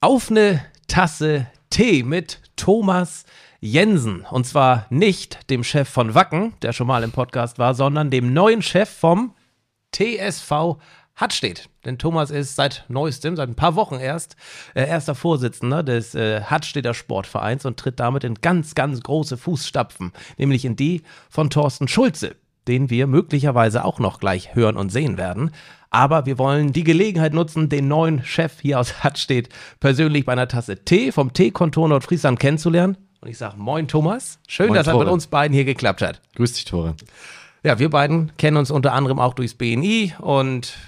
auf eine Tasse Tee mit Thomas Jensen. Und zwar nicht dem Chef von Wacken, der schon mal im Podcast war, sondern dem neuen Chef vom TSV Hattstedt. Denn Thomas ist seit neuestem, seit ein paar Wochen erst, äh, erster Vorsitzender des äh, Hattstädter Sportvereins und tritt damit in ganz, ganz große Fußstapfen, nämlich in die von Thorsten Schulze, den wir möglicherweise auch noch gleich hören und sehen werden. Aber wir wollen die Gelegenheit nutzen, den neuen Chef hier aus Hattstedt persönlich bei einer Tasse Tee vom Teekontor Nordfriesland kennenzulernen. Und ich sage Moin Thomas, schön, Moin, dass er Tore. mit uns beiden hier geklappt hat. Grüß dich, Tore. Ja, wir beiden kennen uns unter anderem auch durchs BNI und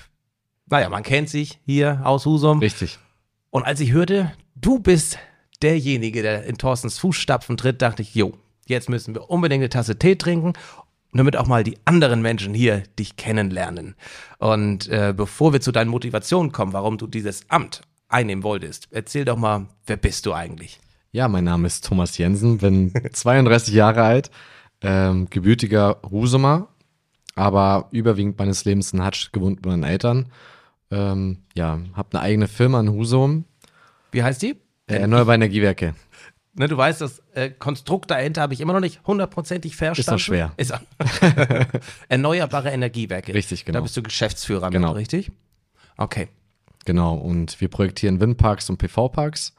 naja, man kennt sich hier aus Husum. Richtig. Und als ich hörte, du bist derjenige, der in Thorstens Fußstapfen tritt, dachte ich, jo, jetzt müssen wir unbedingt eine Tasse Tee trinken, damit auch mal die anderen Menschen hier dich kennenlernen. Und äh, bevor wir zu deinen Motivationen kommen, warum du dieses Amt einnehmen wolltest, erzähl doch mal, wer bist du eigentlich? Ja, mein Name ist Thomas Jensen, bin 32 Jahre alt, ähm, gebürtiger Husumer, aber überwiegend meines Lebens in Hatsch gewohnt mit meinen Eltern. Ähm, ja, habe eine eigene Firma in Husum, Wie heißt die? äh, Erneuerbare Energiewerke. Ne, du weißt, das äh, Konstrukt dahinter habe ich immer noch nicht hundertprozentig verstanden. noch schwer. Ist Erneuerbare Energiewerke. Richtig, genau. Da bist du Geschäftsführer Genau. mit, richtig? Okay. Genau, und wir projektieren Windparks und PV-Parks,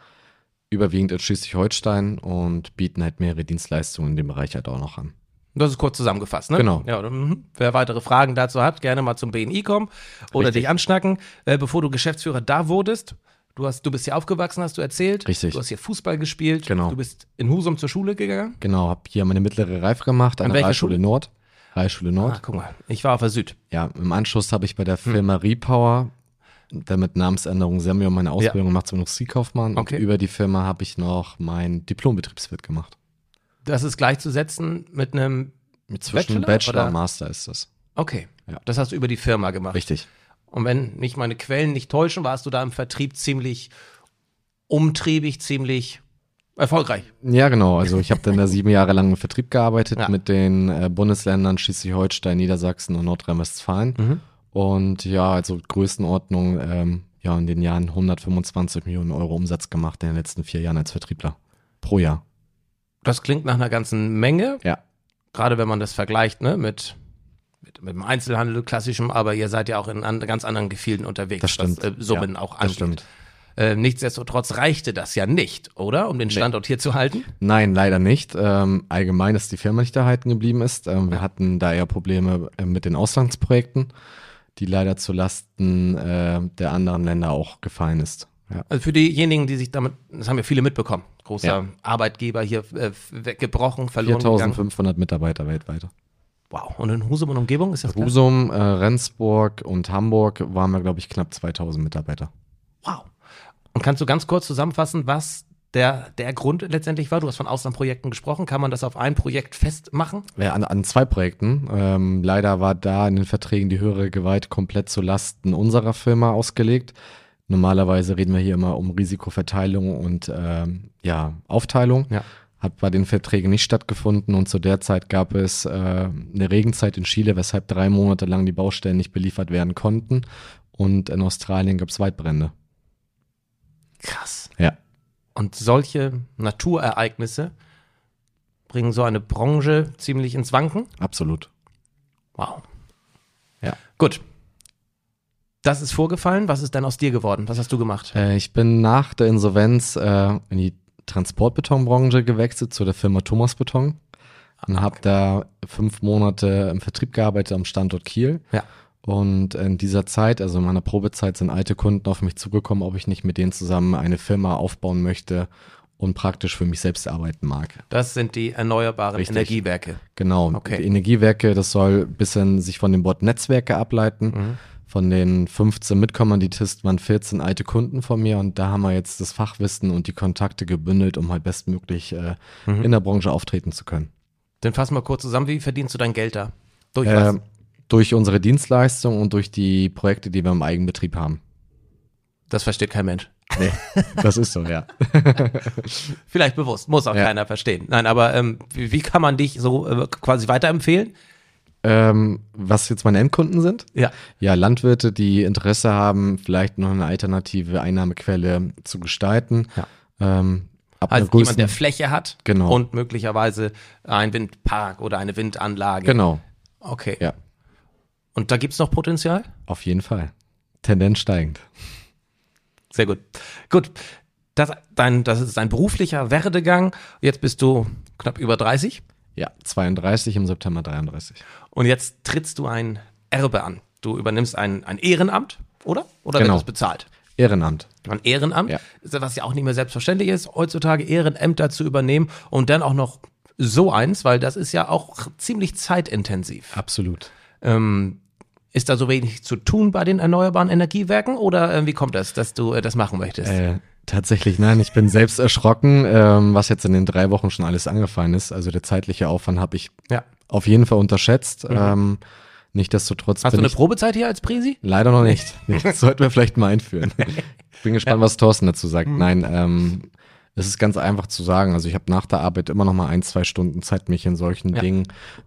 überwiegend in Schleswig-Holstein und bieten halt mehrere Dienstleistungen in dem Bereich halt auch noch an. Das ist kurz zusammengefasst, ne? Genau. Ja, mhm. wer weitere Fragen dazu hat, gerne mal zum BNI kommen oder Richtig. dich anschnacken. Äh, bevor du Geschäftsführer da wurdest, du, hast, du bist hier aufgewachsen, hast du erzählt. Richtig. Du hast hier Fußball gespielt. Genau. Du bist in Husum zur Schule gegangen. Genau, habe hier meine mittlere Reife gemacht an, An der Realschule Schule? Nord. Realschule Nord. Ah, guck mal, ich war auf der Süd. Ja, im Anschluss habe ich bei Hm. der Firma Repower, damit Namensänderung Senior, meine Ausbildung gemacht zum Industriekaufmann. Okay. Und über die Firma habe ich noch mein Diplom-Betriebswirt gemacht. Das ist gleichzusetzen mit einem. Mit zwischen Bachelor, Bachelor, und Master ist das. Okay. Ja. Das hast du über die Firma gemacht. Richtig. Und wenn mich meine Quellen nicht täuschen, warst du da im Vertrieb ziemlich umtriebig, ziemlich erfolgreich. Ja, genau. Also ich habe dann da sieben Jahre lang im Vertrieb gearbeitet Ja. mit den äh, Bundesländern Schleswig-Holstein, Niedersachsen und Nordrhein-Westfalen. Mhm. Und ja, also Größenordnung, ähm, ja, in den Jahren 125 Millionen Euro Umsatz gemacht in den letzten vier Jahren als Vertriebler. Pro Jahr. Das klingt nach einer ganzen Menge. Ja. gerade wenn man das vergleicht, ne, mit, mit, mit dem Einzelhandel, klassischem, aber ihr seid ja auch in an, ganz anderen Gefilden unterwegs, Das stimmt. was äh, Summen Ja, auch angeht. stimmt. Äh, nichtsdestotrotz reichte das ja nicht, oder? Um den Standort hier zu halten? Nein, leider nicht. Ähm, allgemein ist die Firma nicht erhalten geblieben ist. Ähm, wir hatten da eher Probleme äh, mit den Auslandsprojekten, die leider zu Lasten äh, der anderen Länder auch gefallen ist. Ja. Also für diejenigen, die sich damit, das haben ja viele mitbekommen, großer Ja. Arbeitgeber hier äh, weggebrochen, verloren gegangen. 4500 Mitarbeiter weltweit. Wow. Und in Husum und Umgebung ist das? Husum, äh, Rendsburg und Hamburg waren wir, glaube ich, knapp 2000 Mitarbeiter. Wow. Und kannst du ganz kurz zusammenfassen, was der, der Grund letztendlich war? Du hast von Auslandprojekten gesprochen. Kann man das auf ein Projekt festmachen? Ja, an, an zwei Projekten. Ähm, leider war da in den Verträgen die höhere Gewalt komplett zu Lasten unserer Firma ausgelegt. Normalerweise reden wir hier immer um Risikoverteilung und ähm, ja, Aufteilung. Ja. Hat bei den Verträgen nicht stattgefunden und zu der Zeit gab es äh, eine Regenzeit in Chile, weshalb drei Monate lang die Baustellen nicht beliefert werden konnten. Und in Australien gab es Waldbrände. Krass. Ja. Und solche Naturereignisse bringen so eine Branche ziemlich ins Wanken. Absolut. Wow. Ja. Gut. Das ist vorgefallen. Was ist denn aus dir geworden? Was hast du gemacht? Äh, ich bin nach der Insolvenz äh, in die Transportbetonbranche gewechselt zu der Firma Thomas Beton und habe da fünf Monate im Vertrieb gearbeitet am Standort Kiel. Ja. Und in dieser Zeit, also in meiner Probezeit, sind alte Kunden auf mich zugekommen, ob ich nicht mit denen zusammen eine Firma aufbauen möchte und praktisch für mich selbst arbeiten mag. Das sind die erneuerbaren Richtig. Energiewerke. Genau. Okay. Die Energiewerke, das soll ein bisschen sich von dem Wort Netzwerke ableiten. Mhm. Von den 15 Mitkommanditisten waren 14 alte Kunden von mir und da haben wir jetzt das Fachwissen und die Kontakte gebündelt, um halt bestmöglich äh, Mhm. in der Branche auftreten zu können. Dann fass mal kurz zusammen. Wie verdienst du dein Geld da? Durch was? Äh, durch unsere Dienstleistung und durch die Projekte, die wir im Eigenbetrieb haben. Das versteht kein Mensch. Nee, das ist so, ja. Vielleicht bewusst, muss auch Ja. keiner verstehen. Nein, aber ähm, wie, wie kann man dich so äh, quasi weiterempfehlen? Ähm, was jetzt meine Endkunden sind? Ja. Ja, Landwirte, die Interesse haben, vielleicht noch eine alternative Einnahmequelle zu gestalten. Ja. Ähm, Also jemand, der Fläche hat Genau. und möglicherweise ein Windpark oder eine Windanlage. Genau, Okay. ja, Und da gibt's noch Potenzial? auf jeden Fall. Tendenz steigend. Sehr gut. Gut. Das, dein, das ist dein beruflicher Werdegang. Jetzt bist du knapp über 30 Ja, 32 im September 33. und jetzt trittst du ein Erbe an. Du übernimmst ein, ein Ehrenamt, oder? Oder Genau. wird das bezahlt? Ehrenamt. Ein Ehrenamt, Ja. was ja auch nicht mehr selbstverständlich ist, heutzutage Ehrenämter zu übernehmen und dann auch noch so eins, weil das ist ja auch ziemlich zeitintensiv. Absolut. Ähm, ist da so wenig zu tun bei den erneuerbaren Energiewerken oder äh, wie kommt das, dass du äh, das machen möchtest? Äh, tatsächlich nein, ich bin selbst erschrocken, ähm, was jetzt in den drei Wochen schon alles angefallen ist. Also der zeitliche Aufwand habe ich ja. auf jeden Fall unterschätzt. Ähm, Nichtsdestotrotz Hast du eine Probezeit hier als Presi? leider noch nicht. Das sollten wir vielleicht mal einführen. Ich bin gespannt, was Thorsten dazu sagt. Nein, ähm, es ist ganz einfach zu sagen. Also ich habe nach der Arbeit immer noch mal ein, zwei Stunden Zeit, mich in solchen Ja. Dingen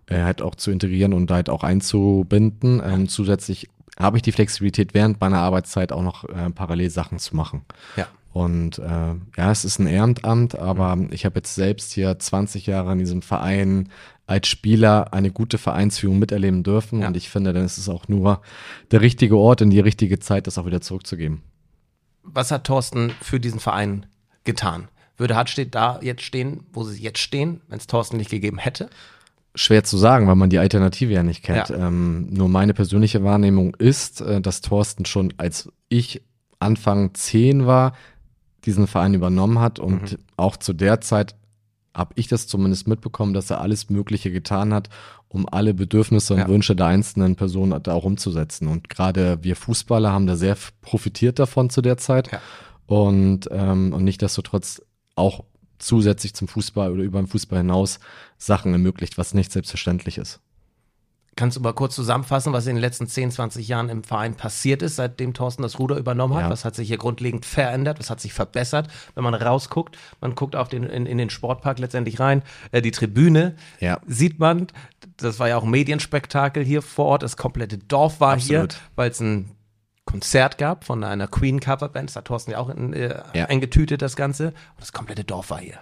äh, halt auch zu integrieren und halt auch einzubinden. Ähm, zusätzlich habe ich die Flexibilität während meiner Arbeitszeit auch noch äh, parallel Sachen zu machen. Ja. Und äh, ja, es ist ein Ehrenamt, aber ich habe jetzt selbst hier 20 Jahre in diesem Verein als Spieler eine gute Vereinsführung miterleben dürfen. Ja. Und ich finde, dann ist es auch nur der richtige Ort in die richtige Zeit, das auch wieder zurückzugeben. Was hat Thorsten für diesen Verein getan? Würde Hartstedt da jetzt stehen, wo sie jetzt stehen, wenn es Thorsten nicht gegeben hätte? Schwer zu sagen, weil man die Alternative ja nicht kennt. Ja. Ähm, nur meine persönliche Wahrnehmung ist, äh, dass Thorsten schon als ich Anfang 10 war, diesen Verein übernommen hat und Mhm. auch zu der Zeit habe ich das zumindest mitbekommen, dass er alles Mögliche getan hat, um alle Bedürfnisse und Ja. Wünsche der einzelnen Personen da auch umzusetzen. Und gerade wir Fußballer haben da sehr profitiert davon zu der Zeit. Ja. Und, ähm, und nichtsdestotrotz auch zusätzlich zum Fußball oder über den Fußball hinaus Sachen ermöglicht, was nicht selbstverständlich ist. Kannst du mal kurz zusammenfassen, was in den letzten 10, 20 Jahren im Verein passiert ist, seitdem Thorsten das Ruder übernommen hat? Ja. Was hat sich hier grundlegend verändert? Was hat sich verbessert? Wenn man rausguckt, man guckt auf den, in, in den Sportpark letztendlich rein, äh, die Tribüne, Ja. sieht man, das war ja auch ein Medienspektakel hier vor Ort, das komplette Dorf war Absolut. hier, weil es ein Konzert gab von einer Queen-Coverband, das hat Thorsten ja auch in, äh, Ja. eingetütet, das Ganze. Und das komplette Dorf war hier.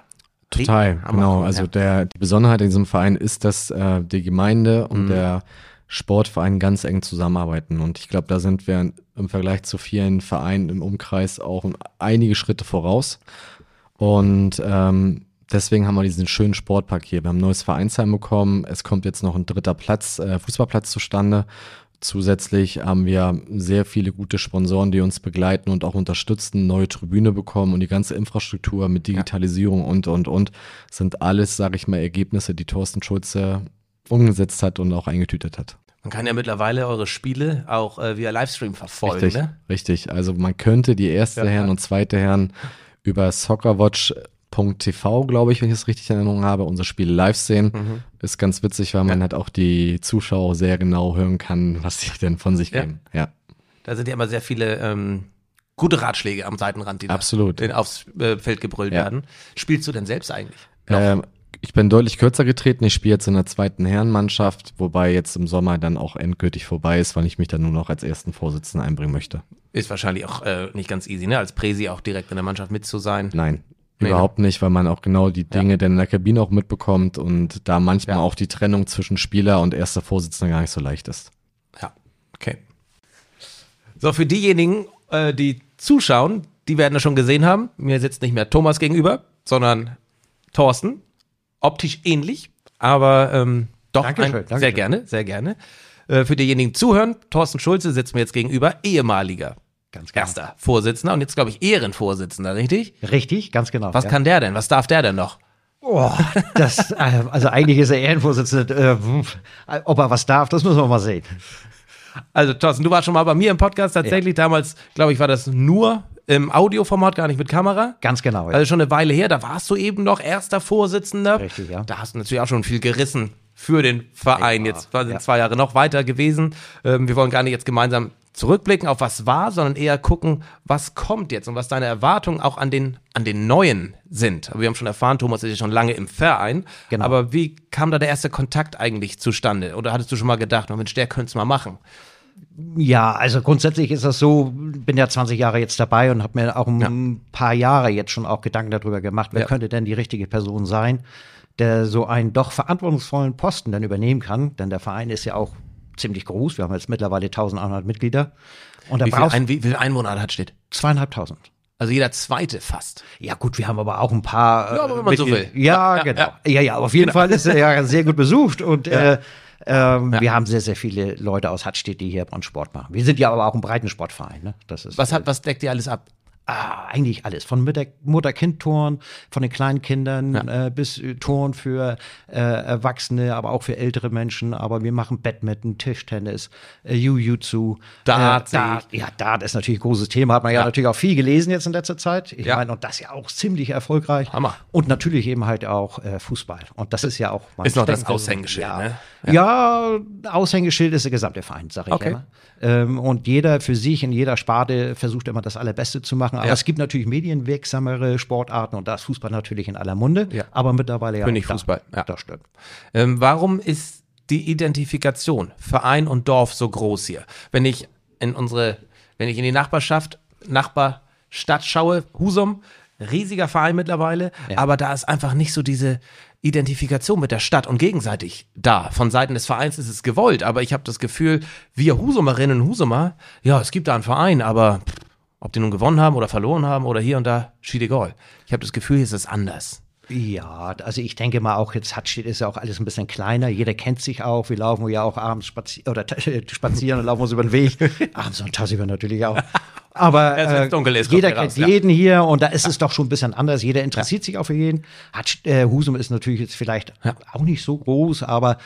Total, Hammer. genau. Also Ja. der, die Besonderheit in diesem Verein ist, dass äh, die Gemeinde Mhm. und der Sportverein ganz eng zusammenarbeiten. Und ich glaube, da sind wir im Vergleich zu vielen Vereinen im Umkreis auch einige Schritte voraus. Und ähm, deswegen haben wir diesen schönen Sportpark hier. Wir haben ein neues Vereinsheim bekommen. Es kommt jetzt noch ein dritter Platz, äh, Fußballplatz zustande. Zusätzlich haben wir sehr viele gute Sponsoren, die uns begleiten und auch unterstützen, neue Tribüne bekommen und die ganze Infrastruktur mit Digitalisierung und, und, und, sind alles, sage ich mal, Ergebnisse, die Thorsten Schulze umgesetzt hat und auch eingetütet hat. Man kann ja mittlerweile eure Spiele auch äh, via Livestream verfolgen, Richtig, ne? richtig. Also man könnte die erste Ja. Herren und zweite Herren über soccerwatch.tv, glaube ich, wenn ich es richtig in Erinnerung habe, unsere Spiele live sehen. Mhm. Ist ganz witzig, weil man halt auch die Zuschauer sehr genau hören kann, was sie denn von sich Ja. geben. Ja, Da sind ja immer sehr viele ähm, gute Ratschläge am Seitenrand, die da Absolut. in- aufs äh, Feld gebrüllt Ja. werden. Spielst du denn selbst eigentlich? Ähm, ich bin deutlich kürzer getreten. Ich spiele jetzt in der zweiten Herrenmannschaft, wobei jetzt im Sommer dann auch endgültig vorbei ist, weil ich mich dann nur noch als ersten Vorsitzenden einbringen möchte. Ist wahrscheinlich auch äh, nicht ganz easy, ne? Als Präsi auch direkt in der Mannschaft mit zu sein. Nein, Nee, überhaupt nicht, weil man auch genau die Dinge dann in der Kabine auch mitbekommt und da manchmal Ja. auch die Trennung zwischen Spieler und erster Vorsitzender gar nicht so leicht ist. Ja, okay. So, für diejenigen, äh, die zuschauen, die werden das schon gesehen haben. Mir sitzt nicht mehr Thomas gegenüber, sondern Thorsten. Optisch ähnlich, aber ähm, doch Dankeschön, ein, Dankeschön. sehr gerne, sehr gerne. Äh, für diejenigen, die zuhören, Thorsten Schulze sitzt mir jetzt gegenüber, ehemaliger Ganz genau. erster Vorsitzender und jetzt, glaube ich, Ehrenvorsitzender, richtig? Richtig, ganz genau. Was ja. kann der denn? Was darf der denn noch? Oh, das, äh, also eigentlich ist er Ehrenvorsitzender. Äh, ob er was darf, das müssen wir mal sehen. Also, Thorsten, du warst schon mal bei mir im Podcast tatsächlich. Damals, glaube ich, war das nur im Audioformat, gar nicht mit Kamera. Ganz genau. Ja. Also schon eine Weile her, da warst du eben noch erster Vorsitzender. Richtig, ja. Da hast du natürlich auch schon viel gerissen für den Verein. Ja, jetzt sind ja. zwei Jahre noch weiter gewesen. Ähm, wir wollen gar nicht jetzt gemeinsam zurückblicken auf was war, sondern eher gucken, was kommt jetzt und was deine Erwartungen auch an den, an den Neuen sind. Aber wir haben schon erfahren, Thomas ist ja schon lange im Verein. Genau. Aber wie kam da der erste Kontakt eigentlich zustande? Oder hattest du schon mal gedacht, oh Mensch, der könnte es mal machen? Ja, also grundsätzlich ist das so, bin ja 20 Jahre jetzt dabei und habe mir auch ein Ja. paar Jahre jetzt schon auch Gedanken darüber gemacht, wer Ja. könnte denn die richtige Person sein, der so einen doch verantwortungsvollen Posten dann übernehmen kann. Denn der Verein ist ja auch ziemlich groß. Wir haben jetzt mittlerweile 1100 Mitglieder. Und da Wie viel, ein, wie viel Einwohner hat steht? zweieinhalbtausend. Also jeder zweite fast. Ja gut, wir haben aber auch ein paar. Ja, aber wenn man so will. Ja, Ja, ja, genau. ja. Ja, ja, auf jeden Fall ist er ja sehr gut besucht und äh, ähm, Ja. wir haben sehr, sehr viele Leute aus Hattstedt, die hier bei uns Sport machen. Wir sind ja aber auch ein Breitensportverein. Ne? Das ist Was, hat, was deckt ihr alles ab? Ah, eigentlich alles. Von Mutter-Kind-Touren, von den kleinen Kindern äh, bis äh, Touren für äh, Erwachsene, aber auch für ältere Menschen. Aber wir machen Badminton, Tischtennis, äh, Jiu-Jitsu. Dart, Äh, Dart. Ja, Dart ist natürlich ein großes Thema. Hat man ja, Ja. natürlich auch viel gelesen jetzt in letzter Zeit. Ich Ja. meine, und das ja auch ziemlich erfolgreich. Hammer. Und natürlich eben halt auch äh, Fußball. Und das ist ja auch mein Ist noch das. Aushängeschild, ja. ne? Ja. Aushängeschild ist der gesamte Verein, sag ich Okay. immer. Ähm, und jeder für sich in jeder Sparte versucht immer das Allerbeste zu machen. Aber Ja. es gibt natürlich medienwirksamere Sportarten und da ist Fußball natürlich in aller Munde. Ja. Aber mittlerweile ja. König auch da- Fußball, ja. Das stimmt. Ähm, warum ist die Identifikation Verein und Dorf so groß hier? Wenn ich in unsere, wenn ich in die Nachbarschaft, Nachbarstadt schaue, Husum, riesiger Verein mittlerweile, Ja. aber da ist einfach nicht so diese Identifikation mit der Stadt und gegenseitig da. Von Seiten des Vereins ist es gewollt, aber ich habe das Gefühl, wir Husumerinnen und Husumer, ja, es gibt da einen Verein, aber pff, ob die nun gewonnen haben oder verloren haben oder hier und da, schied egal. Ich habe das Gefühl, hier ist es anders. Ja, also ich denke mal auch jetzt Hattstedt ist ja auch alles ein bisschen kleiner. Jeder kennt sich auch. Wir laufen ja auch abends spazi oder spazieren und laufen uns über den Weg. abends und tagsüber natürlich auch. Aber äh, ist, jeder kennt raus, ja. jeden hier und da ist es doch schon ein bisschen anders. Jeder interessiert sich auch für jeden. Hat, äh, Husum ist natürlich jetzt vielleicht auch nicht so groß, aber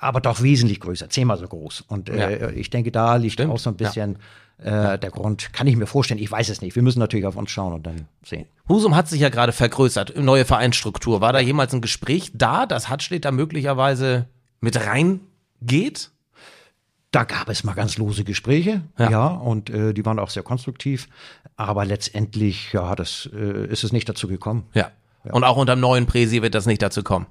aber doch wesentlich größer, zehnmal so groß. Und äh, Ja. ich denke, da liegt Stimmt, auch so ein bisschen äh, der Grund. Kann ich mir vorstellen. Ich weiß es nicht. Wir müssen natürlich auf uns schauen und dann sehen. Husum hat sich ja gerade vergrößert, neue Vereinsstruktur. War da jemals ein Gespräch da, dass Hattstedt da möglicherweise mit reingeht? Da gab es mal ganz lose Gespräche, Ja. ja, und äh, die waren auch sehr konstruktiv. Aber letztendlich, ja, das äh, ist es nicht dazu gekommen. Ja. Und auch unter dem neuen Präsi wird das nicht dazu kommen.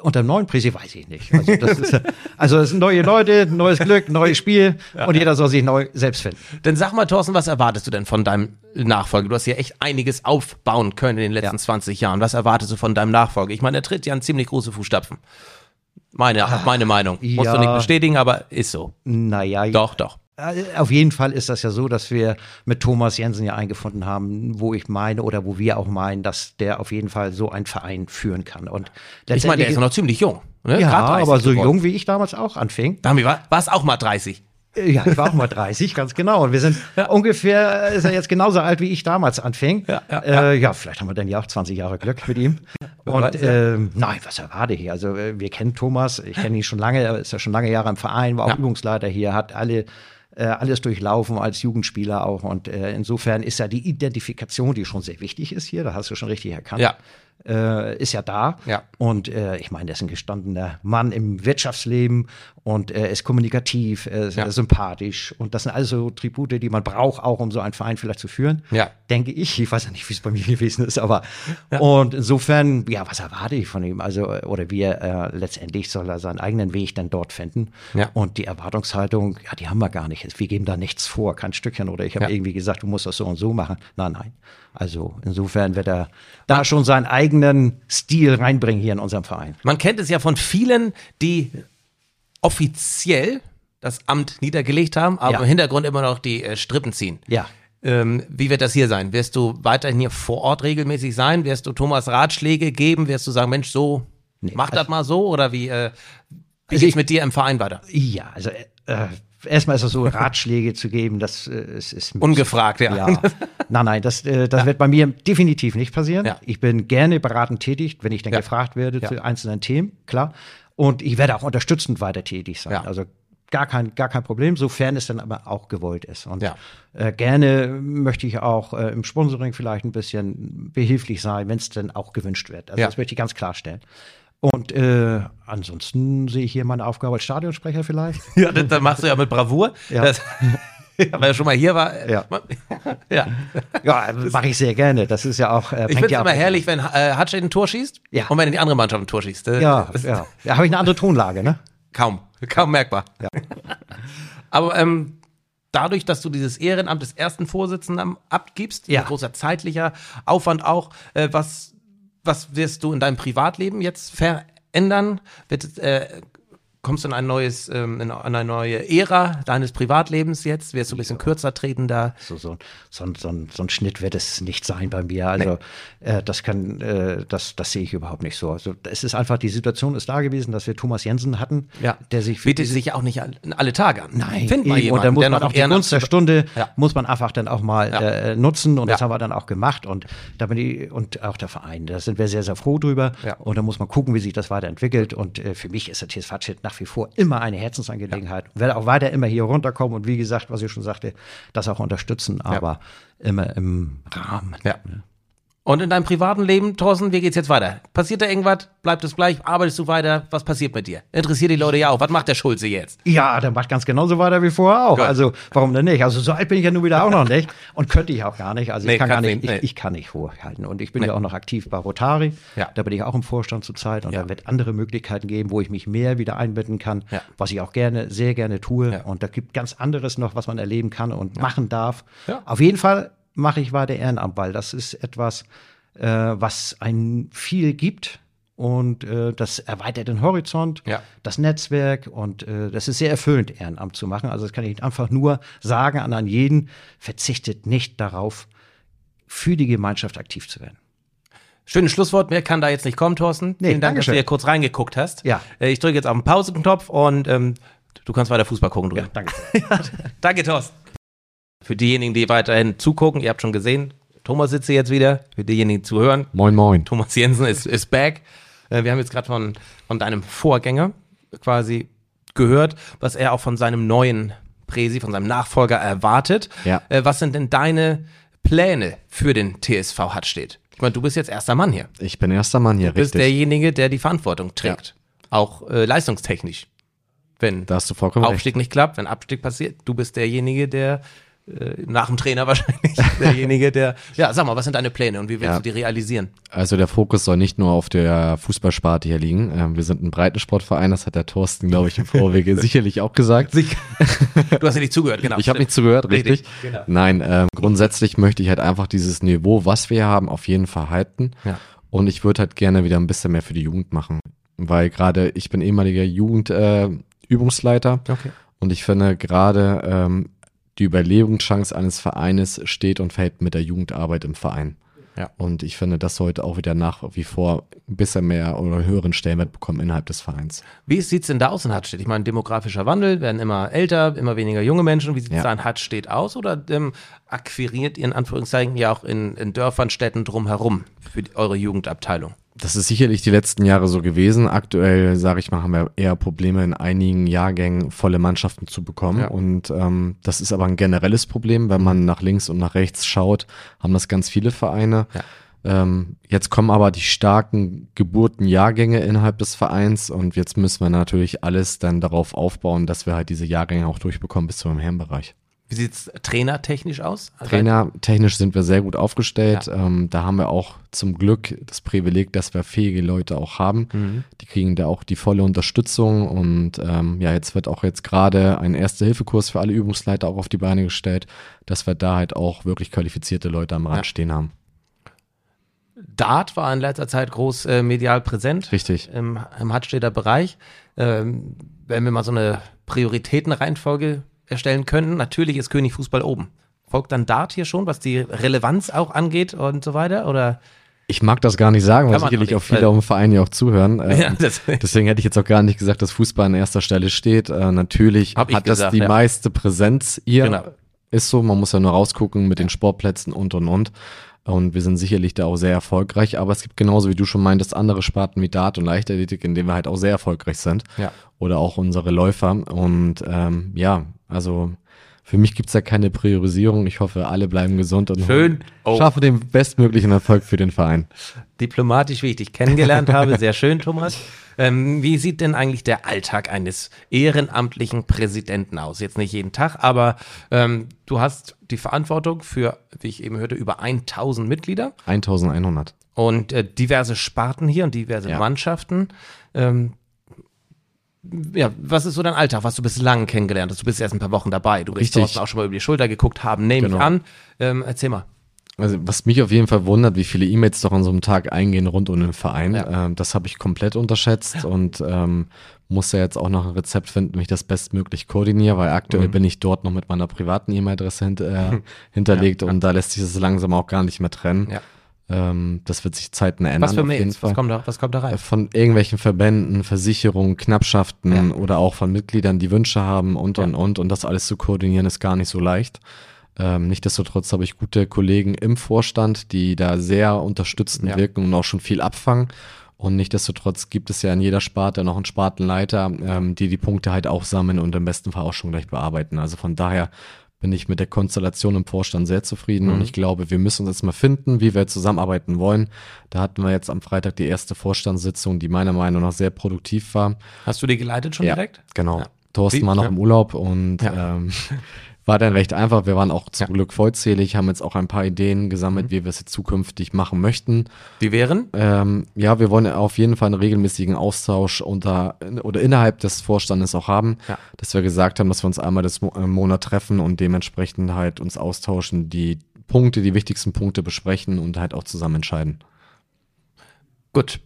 Unter dem neuen Präsi weiß ich nicht. Also das ist, also es sind neue Leute, neues Glück, neues Spiel und jeder soll sich neu selbst finden. Denn sag mal, Thorsten, was erwartest du denn von deinem Nachfolger? Du hast ja echt einiges aufbauen können in den letzten Ja. 20 Jahren. Was erwartest du von deinem Nachfolger? Ich meine, er tritt ja in ziemlich große Fußstapfen. Meine, meine Meinung. Musst du ja. nicht bestätigen, aber ist so. Naja, Doch, doch. Äh, Auf jeden Fall ist das ja so, dass wir mit Thomas Jensen ja eingefunden haben, wo ich meine oder wo wir auch meinen, dass der auf jeden Fall so einen Verein führen kann. Und Ich meine, der ist ja noch ziemlich jung. Ne? ja, Grad 30 aber so geworden. jung wie ich damals auch anfing. Dami, war es auch mal 30? Äh, Ja, ich war auch mal 30, ganz genau. Und wir sind ungefähr, ist er jetzt genauso alt, wie ich damals anfing. Ja, ja, äh, ja vielleicht haben wir dann ja auch 20 Jahre Glück mit ihm. Und ja. ähm, nein, was erwarte ich? Also äh, wir kennen Thomas, ich kenne ihn schon lange, er ist ja schon lange Jahre im Verein, war auch Ja. Übungsleiter hier, hat alle äh, alles durchlaufen als Jugendspieler auch. Und äh, insofern ist ja die Identifikation, die schon sehr wichtig ist hier, da hast du schon richtig erkannt. Ja. Äh, ist ja da. Ja. Und äh, ich meine, er ist ein gestandener Mann im Wirtschaftsleben und er ist kommunikativ, er ist Ja. sympathisch. Und das sind also Tribute, die man braucht, auch um so einen Verein vielleicht zu führen. Ja. Denke ich. Ich weiß ja nicht, wie es bei mir gewesen ist, aber und insofern, ja, was erwarte ich von ihm? Also, äh, oder wie er äh, letztendlich soll er seinen eigenen Weg dann dort finden. Ja. Und die Erwartungshaltung, ja, die haben wir gar nicht. Wir geben da nichts vor, kein Stückchen. Oder ich habe Ja. irgendwie gesagt, du musst das so und so machen. Nein, nein. Also insofern wird er da schon seinen eigenen Stil reinbringen hier in unserem Verein. Man kennt es ja von vielen, die offiziell das Amt niedergelegt haben, aber Ja. im Hintergrund immer noch die äh, Strippen ziehen. Ja. Ähm, wie wird das hier sein? Wirst du weiterhin hier vor Ort regelmäßig sein? Wirst du Thomas Ratschläge geben? Wirst du sagen, Mensch, so, mach das mal so? Oder wie, äh, wie Also geht's mit dir im Verein weiter? Ja, also äh, erstmal ist es so, Ratschläge zu geben, das äh, ist, ist Ungefragt, ja. Ja. Nein, nein, das, äh, das wird bei mir definitiv nicht passieren. Ja. Ich bin gerne beratend tätig, wenn ich dann Ja. gefragt werde Ja. zu einzelnen Themen, klar. Und ich werde auch unterstützend weiter tätig sein. Ja. Also gar kein, gar kein Problem, sofern es dann aber auch gewollt ist. Und Ja. äh, gerne möchte ich auch äh, im Sponsoring vielleicht ein bisschen behilflich sein, wenn es denn auch gewünscht wird. Also Ja. das möchte ich ganz klarstellen. Und äh, ansonsten sehe ich hier meine Aufgabe als Stadionsprecher vielleicht. Ja, das, das machst du ja mit Bravour. Ja. Das, weil er schon mal hier war. Ja. ja. Ja, mache ich sehr gerne. Das ist ja auch. Äh, Ich finde es ja immer herrlich, wenn äh, Hatschet ein Tor schießt Ja. und wenn die andere Mannschaft ein Tor schießt. Äh, Ja, ja. Da habe ich eine andere Tonlage, ne? Kaum, kaum merkbar. Aber ähm, dadurch, dass du dieses Ehrenamt des ersten Vorsitzenden abgibst, Ja. ein großer zeitlicher Aufwand auch, äh, was, was wirst du in deinem Privatleben jetzt verändern? Wird, äh, kommst du in ein neues, ähm, in eine neue Ära deines Privatlebens jetzt? Wirst du ein bisschen kürzer treten da? So, so, so, ein- so, ein- so ein Schnitt wird es nicht sein bei mir. Also äh, das kann, äh, das, das sehe ich überhaupt nicht so. Also es ist einfach, die Situation ist da gewesen, dass wir Thomas Jensen hatten, der sich bietet sich ja auch nicht all- alle Tage an. Nein, Find mal jemanden, und dann muss man auch die Gunst der Stunde Ja. muss man einfach dann auch mal Ja. äh, nutzen und das Ja. haben wir dann auch gemacht und da bin ich und auch der Verein, da sind wir sehr sehr froh drüber Ja. und da muss man gucken, wie sich das weiterentwickelt und äh, für mich ist der TSV Hatschet nach wie vor immer eine Herzensangelegenheit. Werde auch weiter immer hier runterkommen und wie gesagt, was ich schon sagte, das auch unterstützen, aber immer im Rahmen. Ja. Und in deinem privaten Leben, Thorsten, wie geht's jetzt weiter? Passiert da irgendwas? Bleibt es gleich? Arbeitest du weiter? Was passiert mit dir? Interessiert die Leute ja auch. Was macht der Schulze jetzt? Ja, der macht ganz genauso weiter wie vorher auch. Gut. Also warum denn nicht? Also so alt bin ich ja nun wieder auch noch nicht und könnte ich auch gar nicht. Also Nee, ich kann gar kannst nicht, nicht, ich, nee. ich kann nicht hochhalten. Und ich bin ja auch noch aktiv bei Rotari. Ja. Da bin ich auch im Vorstand zurzeit und Ja. da wird andere Möglichkeiten geben, wo ich mich mehr wieder einbinden kann, Ja. was ich auch gerne, sehr gerne tue. Ja. Und da gibt ganz anderes noch, was man erleben kann und machen darf. Auf jeden Fall mache ich weiter Ehrenamt, weil das ist etwas, äh, was ein viel gibt. Und äh, das erweitert den Horizont, Ja. das Netzwerk und äh, das ist sehr erfüllend, Ehrenamt zu machen. Also das kann ich einfach nur sagen an, an jeden, verzichtet nicht darauf, für die Gemeinschaft aktiv zu werden. Schönes Schlusswort. Mehr kann da jetzt nicht kommen, Thorsten. Nee, Vielen Dank, dass Dankeschön. du hier kurz reingeguckt hast. Ja. Äh, Ich drücke jetzt auf den Pausenknopf und ähm, du kannst weiter Fußball gucken drüben. danke. Danke, Thorsten. Für diejenigen, die weiterhin zugucken, ihr habt schon gesehen, Thomas sitzt hier jetzt wieder. Für diejenigen, die zuhören, Moin, moin. Thomas Jensen ist, ist back. Äh, Wir haben jetzt gerade von, von deinem Vorgänger quasi gehört, was er auch von seinem neuen Präsi, von seinem Nachfolger erwartet. Ja. Äh, Was sind denn deine Pläne für den TSV Hattstedt? Ich meine, du bist jetzt erster Mann hier. Ich bin erster Mann hier, Du bist richtig. derjenige, der die Verantwortung trägt. Auch äh, leistungstechnisch. Wenn Da du vollkommen recht. Aufstieg nicht klappt, wenn Abstieg passiert, du bist derjenige, der nach dem Trainer wahrscheinlich, derjenige, der, ja, sag mal, was sind deine Pläne und wie willst Ja. du die realisieren? Also der Fokus soll nicht nur auf der Fußballsparte hier liegen. Ähm, wir sind ein Breitensportverein, das hat der Thorsten, glaube ich, im Vorwege sicherlich auch gesagt. Du hast ja nicht zugehört, genau. Ich habe nicht zugehört, richtig. Richtig, genau. Nein, ähm, grundsätzlich möchte ich halt einfach dieses Niveau, was wir haben, auf jeden Fall halten. Ja. Und ich würde halt gerne wieder ein bisschen mehr für die Jugend machen. Weil gerade ich bin ehemaliger Jugendübungsleiter äh. Okay. und ich finde gerade ähm, die Überlebenschance eines Vereines steht und fällt mit der Jugendarbeit im Verein. Ja. Und ich finde, das sollte auch wieder nach wie vor ein bisschen mehr oder höheren Stellenwert bekommen innerhalb des Vereins. Wie sieht's denn da aus in Hattstedt? Ich meine, demografischer Wandel, werden immer älter, immer weniger junge Menschen. Wie sieht's Ja. da in Hattstedt aus? Oder ähm, akquiriert ihr in Anführungszeichen ja auch in, in Dörfern, Städten drumherum für die, eure Jugendabteilung? Das ist sicherlich die letzten Jahre so gewesen. Aktuell, sage ich mal, haben wir eher Probleme in einigen Jahrgängen volle Mannschaften zu bekommen. Ja. Und ähm, das ist aber ein generelles Problem. Wenn man nach links und nach rechts schaut, haben das ganz viele Vereine. Ja. Ähm, jetzt kommen aber die starken Geburtenjahrgänge innerhalb des Vereins und jetzt müssen wir natürlich alles dann darauf aufbauen, dass wir halt diese Jahrgänge auch durchbekommen bis zum Herrenbereich. Wie sieht's trainertechnisch aus? Also- Trainer technisch sind wir sehr gut aufgestellt. Ähm, da haben wir auch zum Glück das Privileg, dass wir fähige Leute auch haben. Mhm. Die kriegen da auch die volle Unterstützung und ähm, ja, jetzt wird auch jetzt gerade ein Erste-Hilfe-Kurs für alle Übungsleiter auch auf die Beine gestellt, dass wir da halt auch wirklich qualifizierte Leute am Rad Ja. stehen haben. Dart war in letzter Zeit groß äh, medial präsent. Richtig. Im, im Bereich. Ähm, wenn wir mal so eine Prioritätenreihenfolge erstellen könnten, natürlich ist König Fußball oben. Folgt dann Dart hier schon, was die Relevanz auch angeht und so weiter? Oder? Ich mag das gar nicht sagen, weil sicherlich auch viele im Verein ja auch zuhören. Ähm, Ja, das- deswegen hätte ich jetzt auch gar nicht gesagt, dass Fußball an erster Stelle steht. Äh, natürlich hat das gesagt, die ja. meiste Präsenz hier. Genau. Ist so, man muss ja nur rausgucken mit den Sportplätzen und und und. Und wir sind sicherlich da auch sehr erfolgreich, aber es gibt genauso wie du schon meintest, andere Sparten wie Dart und Leichtathletik, in denen wir halt auch sehr erfolgreich sind. Ja. Oder auch unsere Läufer. Und ähm, ja, also für mich gibt es ja keine Priorisierung. Ich hoffe, alle bleiben gesund und Schön. Oh. schaffen den bestmöglichen Erfolg für den Verein. Diplomatisch, wie ich dich kennengelernt habe. Sehr schön, Thomas. Ähm, wie sieht denn eigentlich der Alltag eines ehrenamtlichen Präsidenten aus? Jetzt nicht jeden Tag, aber ähm, du hast die Verantwortung für, wie ich eben hörte, über 1000 Mitglieder 1100. und äh, diverse Sparten hier und diverse Ja. Mannschaften. Ähm, ja, was ist so dein Alltag, was du bislang kennengelernt hast? Du bist erst ein paar Wochen dabei. Du. Thorsten auch schon mal über die Schulter geguckt haben, nehme ich Genau. an. Ähm, erzähl mal. Also was mich auf jeden Fall wundert, wie viele E-Mails doch an so einem Tag eingehen rund um den Verein. Ja. Ähm, das habe ich komplett unterschätzt und ähm, muss ja jetzt auch noch ein Rezept finden, wie ich das bestmöglich koordiniere, weil aktuell Mhm. bin ich dort noch mit meiner privaten E-Mail-Adresse hint, äh, hinterlegt und da lässt sich das langsam auch gar nicht mehr trennen. Ja. Ähm, das wird sich zeitnah ändern. Was für Mails? Was kommt da, was kommt da rein? Von irgendwelchen Verbänden, Versicherungen, Knappschaften Ja. oder auch von Mitgliedern, die Wünsche haben und und und. Und das alles zu koordinieren ist gar nicht so leicht. Ähm, Nichtsdestotrotz habe ich gute Kollegen im Vorstand, die da sehr unterstützend Ja. wirken und auch schon viel abfangen. Und nichtsdestotrotz gibt es ja in jeder Sparte noch einen Spartenleiter, ähm, die die Punkte halt auch sammeln und im besten Fall auch schon gleich bearbeiten. Also von daher bin ich mit der Konstellation im Vorstand sehr zufrieden Mhm. und ich glaube, wir müssen uns jetzt mal finden, wie wir zusammenarbeiten wollen. Da hatten wir jetzt am Freitag die erste Vorstandssitzung, die meiner Meinung nach sehr produktiv war. Hast du die geleitet schon Ja, direkt? Genau. Ja. Thorsten war noch ja. im Urlaub und ähm, war dann recht einfach. Wir waren auch zum Ja. Glück vollzählig, haben jetzt auch ein paar Ideen gesammelt, Mhm. wie wir es jetzt zukünftig machen möchten. Die wären? Ähm, ja, wir wollen auf jeden Fall einen regelmäßigen Austausch unter oder innerhalb des Vorstandes auch haben, Ja. dass wir gesagt haben, dass wir uns einmal das Mo- im Monat treffen und dementsprechend halt uns austauschen, die Punkte, die wichtigsten Punkte besprechen und halt auch zusammen entscheiden. Gut.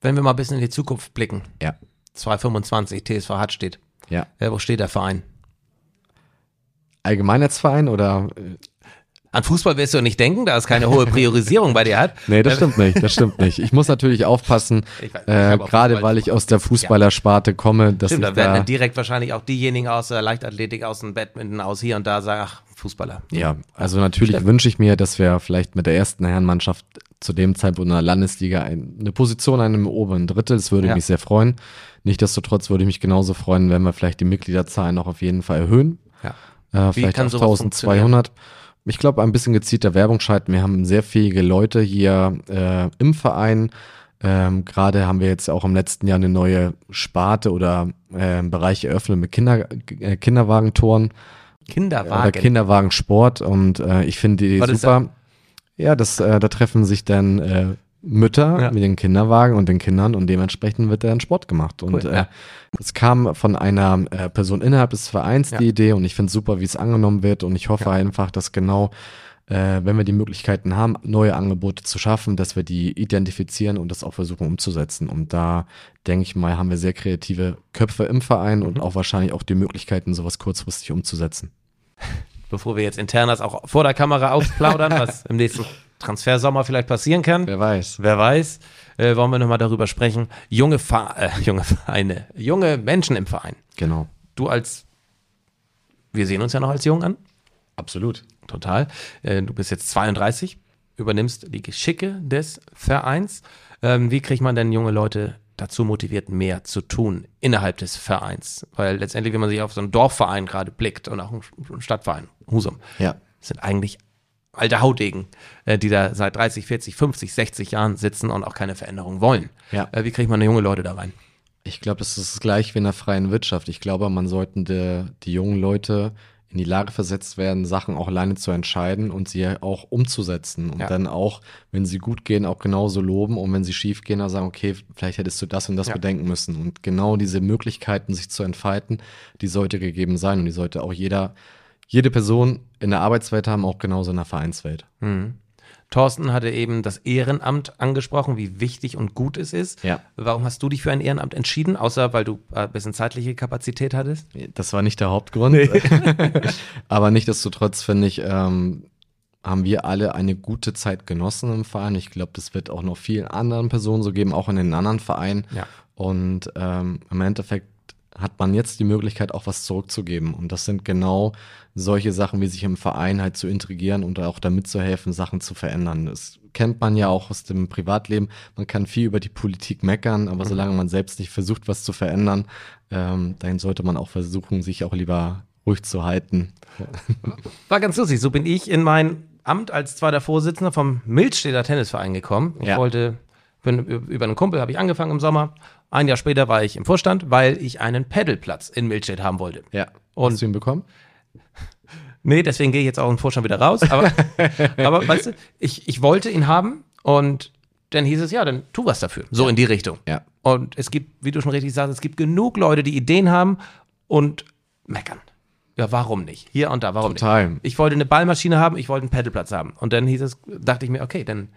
Wenn wir mal ein bisschen in die Zukunft blicken. Ja. 225 TSV Hatt steht. Ja. Ja, wo steht der Verein? Allgemeinheitsverein oder äh, An Fußball wirst du nicht denken, da es keine hohe Priorisierung bei dir hat. Nee, das stimmt nicht, das stimmt nicht. Ich muss natürlich aufpassen, Ich weiß, ich äh, gerade weil ich aus der Fußballersparte komme, dass Stimmt, ich da werden da, dann direkt wahrscheinlich auch diejenigen aus der Leichtathletik, aus dem Badminton, aus hier und da sagen, ach, Fußballer. ja, also natürlich wünsche ich mir, dass wir vielleicht mit der ersten Herrenmannschaft zu dem Zeitpunkt in der Landesliga ein, eine Position in einem oberen Drittel, das würde Ja. mich sehr freuen. Nichtsdestotrotz würde ich mich genauso freuen, wenn wir vielleicht die Mitgliederzahlen noch auf jeden Fall erhöhen. Ja. Äh, vielleicht kann auf sowas 1200. Ich glaube, ein bisschen gezielter Werbung schalten. Wir haben sehr fähige Leute hier äh, im Verein. Ähm, Gerade haben wir jetzt auch im letzten Jahr eine neue Sparte oder äh, Bereich eröffnet mit Kinder, äh, Kinderwagentoren oder Kinderwagen. Kinderwagensport. Und äh, ich finde die Was super. Ja, das, äh, da treffen sich dann äh, Mütter Ja. mit den Kinderwagen und den Kindern und dementsprechend wird dann Sport gemacht. Und Cool, äh, ja. es kam von einer äh, Person innerhalb des Vereins Ja. die Idee und ich finde es super, wie es angenommen wird und ich hoffe einfach, dass genau, äh, wenn wir die Möglichkeiten haben, neue Angebote zu schaffen, dass wir die identifizieren und das auch versuchen umzusetzen. Und da denke ich mal, haben wir sehr kreative Köpfe im Verein Mhm. und auch wahrscheinlich auch die Möglichkeiten, sowas kurzfristig umzusetzen. Bevor wir jetzt internas auch vor der Kamera ausplaudern, was im nächsten Transfersommer vielleicht passieren kann. Wer weiß. Wer weiß, äh, wollen wir nochmal darüber sprechen. Junge, Fa äh, junge Vereine, junge Menschen im Verein. Genau. Du als, wir sehen uns ja noch als jung an, Absolut. total. Äh, du bist jetzt 32, übernimmst die Geschicke des Vereins. Ähm, wie kriegt man denn junge Leute dazu motiviert, mehr zu tun innerhalb des Vereins? Weil letztendlich, wenn man sich auf so einen Dorfverein gerade blickt und auch einen Stadtverein, Husum, Ja. sind eigentlich alte Hautdegen, äh, die da seit 30, 40, 50, 60 Jahren sitzen und auch keine Veränderung wollen. Ja. Äh, wie kriegt man junge Leute da rein? Ich glaube, das ist gleich wie in der freien Wirtschaft. Ich glaube, man sollten die, die jungen Leute in die Lage versetzt werden, Sachen auch alleine zu entscheiden und sie auch umzusetzen. Und Ja. dann auch, wenn sie gut gehen, auch genauso loben. Und wenn sie schief gehen, dann sagen, okay, vielleicht hättest du das und das Ja. bedenken müssen. Und genau diese Möglichkeiten, sich zu entfalten, die sollte gegeben sein. Und die sollte auch jeder, jede Person in der Arbeitswelt haben, auch genauso in der Vereinswelt. Mhm. Thorsten hatte eben das Ehrenamt angesprochen, wie wichtig und gut es ist. Ja. Warum hast du dich für ein Ehrenamt entschieden, außer weil du äh, ein bisschen zeitliche Kapazität hattest? Das war nicht der Hauptgrund. Aber nichtsdestotrotz finde ich, ähm, haben wir alle eine gute Zeit genossen im Verein. Ich glaube, das wird auch noch vielen anderen Personen so geben, auch in den anderen Vereinen. Ja. Und ähm, im Endeffekt hat man jetzt die Möglichkeit, auch was zurückzugeben. Und das sind genau solche Sachen, wie sich im Verein halt zu intrigieren und auch damit zu helfen, Sachen zu verändern. Das kennt man ja auch aus dem Privatleben. Man kann viel über die Politik meckern, aber solange man selbst nicht versucht, was zu verändern, ähm, dann sollte man auch versuchen, sich auch lieber ruhig zu halten. War ganz lustig. So bin ich in mein Amt als zweiter Vorsitzender vom Milchstädter Tennisverein gekommen. Ich Ja. wollte, bin über einen Kumpel habe ich angefangen im Sommer. Ein Jahr später war ich im Vorstand, weil ich einen Pedalplatz in Milchstädt haben wollte. Ja. Und- Hast du ihn bekommen? Nee, deswegen gehe ich jetzt auch im Vorstand wieder raus. Aber, aber weißt du, ich, ich wollte ihn haben und dann hieß es, ja, dann tu was dafür. So in die Richtung. Ja. Und es gibt, wie du schon richtig sagst, es gibt genug Leute, die Ideen haben und meckern. Ja, warum nicht? Hier und da, warum Total. nicht? Ich wollte eine Ballmaschine haben, ich wollte einen Pedalplatz haben. Und dann hieß es, dachte ich mir, okay, dann,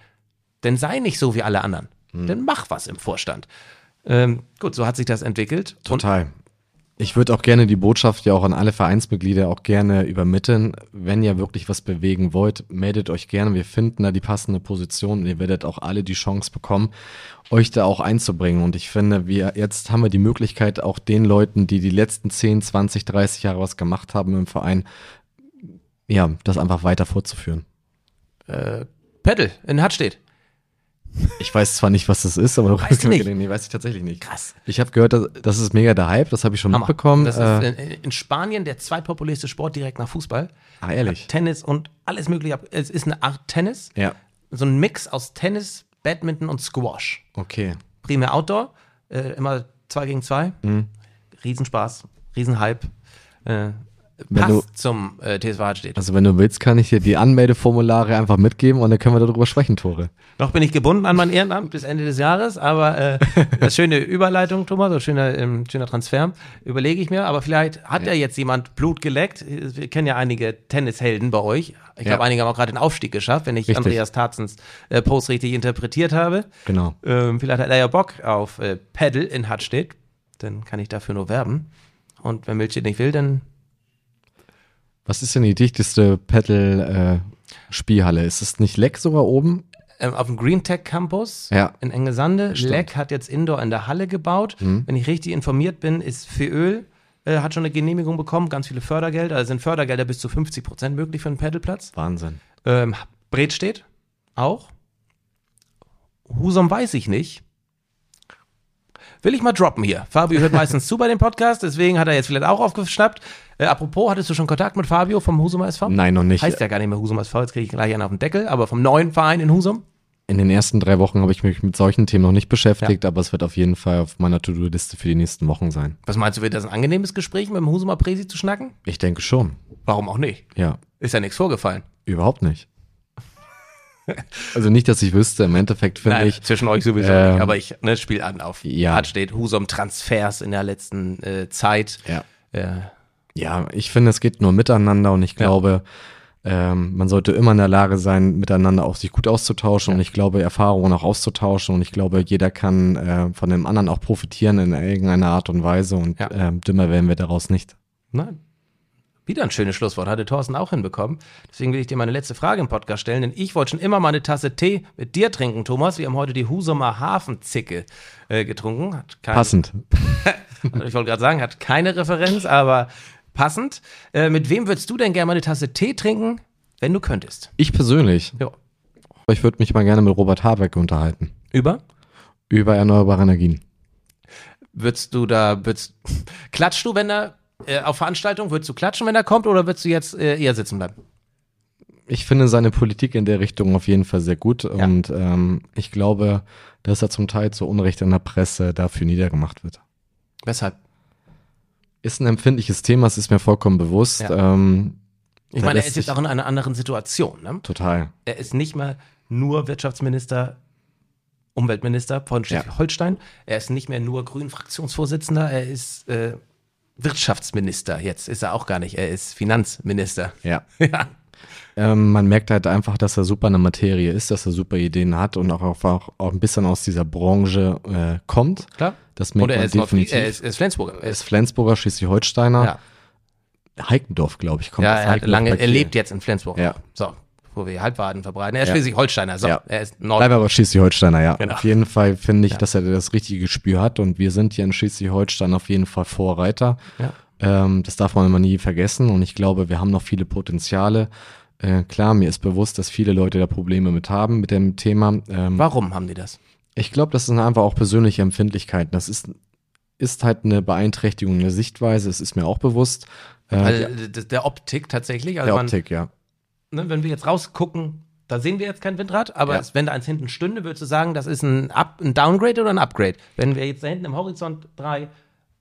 dann sei nicht so wie alle anderen. Hm. Dann mach was im Vorstand. Ähm, gut, so hat sich das entwickelt. Und Total. Ich würde auch gerne die Botschaft ja auch an alle Vereinsmitglieder auch gerne übermitteln. Wenn ihr wirklich was bewegen wollt, meldet euch gerne. Wir finden da die passende Position und ihr werdet auch alle die Chance bekommen, euch da auch einzubringen. Und ich finde, wir jetzt haben wir die Möglichkeit, auch den Leuten, die die letzten 10, 20, 30 Jahre was gemacht haben im Verein, ja, das einfach weiter fortzuführen. äh, Pedal in Hartstedt. Ich weiß zwar nicht, was das ist, aber du Weißt nicht? Nee, weiß ich tatsächlich nicht. Krass. Ich habe gehört, das, das ist mega der Hype, das habe ich schon Hammer. mitbekommen. Das äh, ist in, in Spanien der zweitpopulärste Sport direkt nach Fußball. ah, ehrlich. Tennis und alles mögliche. Es ist eine Art Tennis. Ja, So ein Mix aus Tennis, Badminton und Squash. okay. Primär Outdoor, äh, immer zwei gegen zwei. Mhm. Riesenspaß, Riesenhype. Äh, Wenn passt du- zum äh, TSV Hartstedt. Also wenn du willst, kann ich dir die Anmeldeformulare einfach mitgeben und dann können wir darüber sprechen, Tore. Noch bin ich gebunden an mein Ehrenamt bis Ende des Jahres, aber äh, das schöne Überleitung, Thomas, so schöner, ähm, schöner Transfer, überlege ich mir. Aber vielleicht hat ja jetzt jemand Blut geleckt. Wir kennen ja einige Tennishelden bei euch. Ich glaube, Ja. einige haben auch gerade den Aufstieg geschafft, wenn ich Richtig. Andreas Tarzens äh, Post richtig interpretiert habe. Genau. Ähm, vielleicht hat er ja Bock auf äh, Paddle in Hartstedt. Dann kann ich dafür nur werben. Und wenn Milchstedt nicht will, dann Was ist denn die dichteste Paddle-Spielhalle? ist es nicht Leck sogar oben? ähm, auf dem Green Tech Campus Ja. in Engesande. Stimmt. Mhm. Leck hat jetzt Indoor in der Halle gebaut. Wenn ich richtig informiert bin, ist Fööl äh, hat schon eine Genehmigung bekommen, ganz viele Fördergelder. Also sind Fördergelder bis zu 50 Prozent möglich für einen Paddleplatz. Wahnsinn. Ähm, Bret steht auch. Husum weiß ich nicht. Will ich mal droppen hier. Fabio hört meistens zu bei dem Podcast, deswegen hat er jetzt vielleicht auch aufgeschnappt. Äh, apropos, hattest du schon Kontakt mit Fabio vom Husumer SV? Nein, noch nicht. Heißt ja gar nicht mehr Husum SV, jetzt kriege ich gleich einen auf den Deckel, aber vom neuen Verein in Husum? In den ersten drei Wochen habe ich mich mit solchen Themen noch nicht beschäftigt, aber es wird auf jeden Fall auf meiner To-Do-Liste für die nächsten Wochen sein. Was meinst du, wird das ein angenehmes Gespräch mit dem Husumer Presi zu schnacken? Ich denke schon. Warum auch nicht? Ja, Ist ja nichts vorgefallen. überhaupt nicht. also nicht, dass ich wüsste, im Endeffekt finde ich, zwischen euch sowieso ähm, nicht, aber ich ne, spiele an auf. ja. Hat steht Husum Transfers in der letzten äh, Zeit. ja. Äh, Ja, ich finde, es geht nur miteinander und ich glaube, ähm, man sollte immer in der Lage sein, miteinander auch sich gut auszutauschen und ich glaube, Erfahrungen auch auszutauschen und ich glaube, jeder kann äh, von dem anderen auch profitieren in irgendeiner Art und Weise und Ja. ähm, dümmer werden wir daraus nicht. Nein. Wieder ein schönes Schlusswort, hatte Thorsten auch hinbekommen. Deswegen will ich dir meine letzte Frage im Podcast stellen, denn ich wollte schon immer mal eine Tasse Tee mit dir trinken, Thomas. Wir haben heute die Husumer Hafenzicke äh, getrunken. Hat kein, Passend. Ich wollte gerade sagen, hat keine Referenz, aber passend. Äh, mit wem würdest du denn gerne mal eine Tasse Tee trinken, wenn du könntest? Ich persönlich, Ja. ich würde mich mal gerne mit Robert Habeck unterhalten Über? über erneuerbare Energien. Würdest du da, würdest, klatschst du, wenn er äh, auf Veranstaltungen, würdest du klatschen, wenn er kommt, oder würdest du jetzt äh, eher sitzen bleiben? Ich finde seine Politik in der Richtung auf jeden Fall sehr gut und ähm, ich glaube, dass er zum Teil zu Unrecht in der Presse dafür niedergemacht wird. Weshalb? Ist ein empfindliches Thema, es ist mir vollkommen bewusst. Ja. Ähm, Ich meine, er ist jetzt auch in einer anderen Situation. Ne? total. Er ist nicht mehr nur Wirtschaftsminister, Umweltminister von Schleswig-Holstein. Er ist nicht mehr nur Grünen-Fraktionsvorsitzender. Er ist äh, Wirtschaftsminister. Jetzt ist er auch gar nicht. Er ist Finanzminister. Ja. Ja. Ähm, man merkt halt einfach, dass er super in der Materie ist, dass er super Ideen hat und auch, auch, auch ein bisschen aus dieser Branche äh, kommt. Klar. Das merkt Oder er ist, definitiv. er ist, er ist Flensburger. Er ist, Flensburger, Schleswig-Holsteiner. ja, Heikendorf, glaube ich, kommt ja aus er, hat lange, er lebt jetzt in Flensburg. Ja. So, wo wir Halbwaden verbreiten. Er ist Ja. Schleswig-Holsteiner. So, Ja. er ist Nord. Bleib aber Schleswig-Holsteiner, ja. Genau. Auf jeden Fall finde ich, Ja. dass er das richtige Gespür hat und wir sind hier in Schleswig-Holstein auf jeden Fall Vorreiter. Ja. Ähm, das darf man immer nie vergessen und ich glaube, wir haben noch viele Potenziale. Äh, klar, mir ist bewusst, dass viele Leute da Probleme mit haben mit dem Thema. Ähm, Warum haben die das? ich glaube, das sind einfach auch persönliche Empfindlichkeiten. Das ist, ist halt eine Beeinträchtigung der Sichtweise. Es ist mir auch bewusst. Äh, Weil, der, Optik tatsächlich. Also der man, Optik, ja. ne, wenn wir jetzt rausgucken, da sehen wir jetzt kein Windrad, aber Ja. wenn da eins hinten stünde, würdest du sagen, das ist ein, Up, ein Downgrade oder ein Upgrade? Wenn wir jetzt da hinten im Horizont drei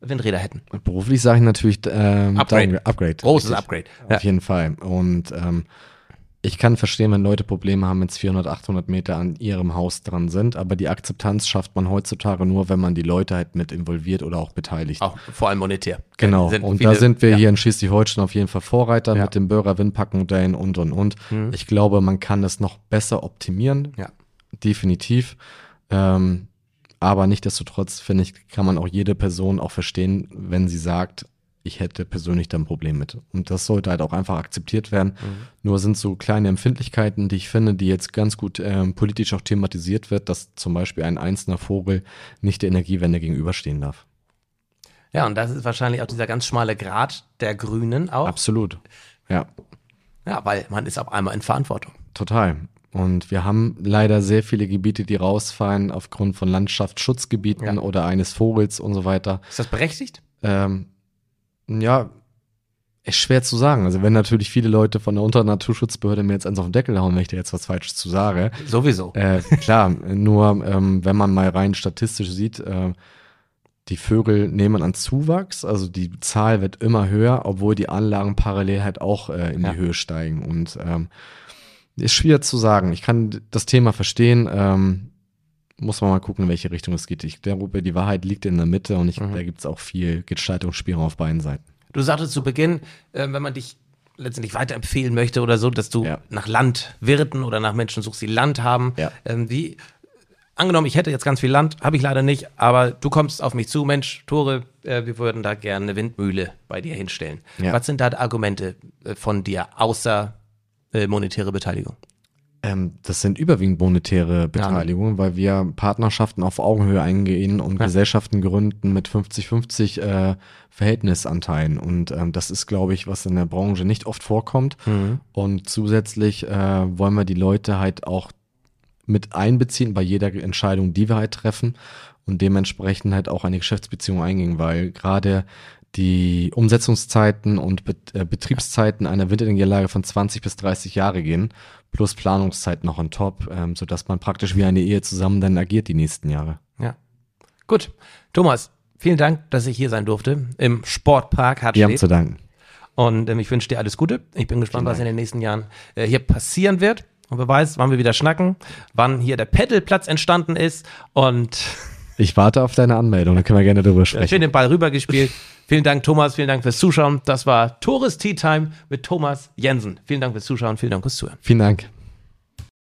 Windräder hätten. Beruflich sage ich natürlich ähm, Upgrade. Upgrade. Großes richtig. Upgrade. Auf jeden Fall. Und ähm, ich kann verstehen, wenn Leute Probleme haben, wenn es 400, 800 Meter an ihrem Haus dran sind, aber die Akzeptanz schafft man heutzutage nur, wenn man die Leute halt mit involviert oder auch beteiligt. Auch vor allem monetär. Genau, Sind und viele- da sind wir ja. hier in Schleswig-Holstein auf jeden Fall Vorreiter Ja. mit dem Böhrer Windparkmodellen und und und. Ich glaube, man kann das noch besser optimieren, Ja. definitiv. Ähm, aber nichtsdestotrotz, finde ich, kann man auch jede Person auch verstehen, wenn sie sagt, ich hätte persönlich da ein Problem mit. Und das sollte halt auch einfach akzeptiert werden. Nur sind so kleine Empfindlichkeiten, die ich finde, die jetzt ganz gut ähm, politisch auch thematisiert wird, dass zum Beispiel ein einzelner Vogel nicht der Energiewende gegenüberstehen darf. Ja, und das ist wahrscheinlich auch dieser ganz schmale Grat der Grünen auch. Absolut. Ja, Ja, weil man ist auf einmal in Verantwortung. total. Und wir haben leider sehr viele Gebiete, die rausfallen aufgrund von Landschaftsschutzgebieten Ja. oder eines Vogels und so weiter. Ist das berechtigt? Ähm, ja, ist schwer zu sagen. Also wenn natürlich viele Leute von der Unternaturschutzbehörde mir jetzt eins auf den Deckel hauen, wenn ich da jetzt was Falsches zu sage. Sowieso. Äh, klar, nur ähm, wenn man mal rein statistisch sieht, äh, die Vögel nehmen an Zuwachs, also die Zahl wird immer höher, obwohl die Anlagen parallel halt auch äh, in Ja. die Höhe steigen. Und ähm, ist schwer zu sagen. Ich kann das Thema verstehen. Ähm, muss man mal gucken, in welche Richtung es geht. Ich glaube, die Wahrheit liegt in der Mitte und ich, Mhm. da gibt es auch viel Gestaltungsspielraum auf beiden Seiten. Du sagtest zu Beginn, äh, wenn man dich letztendlich weiterempfehlen möchte oder so, dass du Ja. nach Landwirten oder nach Menschen suchst, die Land haben. Ja. Ähm, wie, angenommen, ich hätte jetzt ganz viel Land, habe ich leider nicht, aber du kommst auf mich zu, Mensch, Tore, äh, wir würden da gerne eine Windmühle bei dir hinstellen. Ja. Was sind da die Argumente äh, von dir, außer äh, monetäre Beteiligung? Ähm, das sind überwiegend monetäre Beteiligungen, weil wir Partnerschaften auf Augenhöhe eingehen und Ja. Gesellschaften gründen mit 50-50 äh, Verhältnisanteilen. Und ähm, das ist, glaube ich, was in der Branche nicht oft vorkommt. Und zusätzlich äh, wollen wir die Leute halt auch mit einbeziehen bei jeder Entscheidung, die wir halt treffen und dementsprechend halt auch eine Geschäftsbeziehung eingehen, weil gerade die Umsetzungszeiten und Bet äh, Betriebszeiten einer Windenergieanlage von 20 bis 30 Jahre gehen, plus Planungszeit noch on top, ähm, sodass man praktisch wie eine Ehe zusammen dann agiert die nächsten Jahre. Ja. Gut. Thomas, vielen Dank, dass ich hier sein durfte im Sportpark Wir haben Hartstedt. zu danken. Und ähm, ich wünsche dir alles Gute. Ich bin gespannt, was in den nächsten Jahren äh, hier passieren wird. Und wer weiß, wann wir wieder schnacken, wann hier der Pedalplatz entstanden ist. Und Ich warte auf deine Anmeldung, dann können wir gerne darüber ich bin sprechen. den Ball rübergespielt. Vielen Dank, Thomas. Vielen Dank fürs Zuschauen. Das war Tores Tea Time mit Thomas Jensen. Vielen Dank fürs Zuschauen. Vielen Dank fürs Zuhören. Vielen Dank.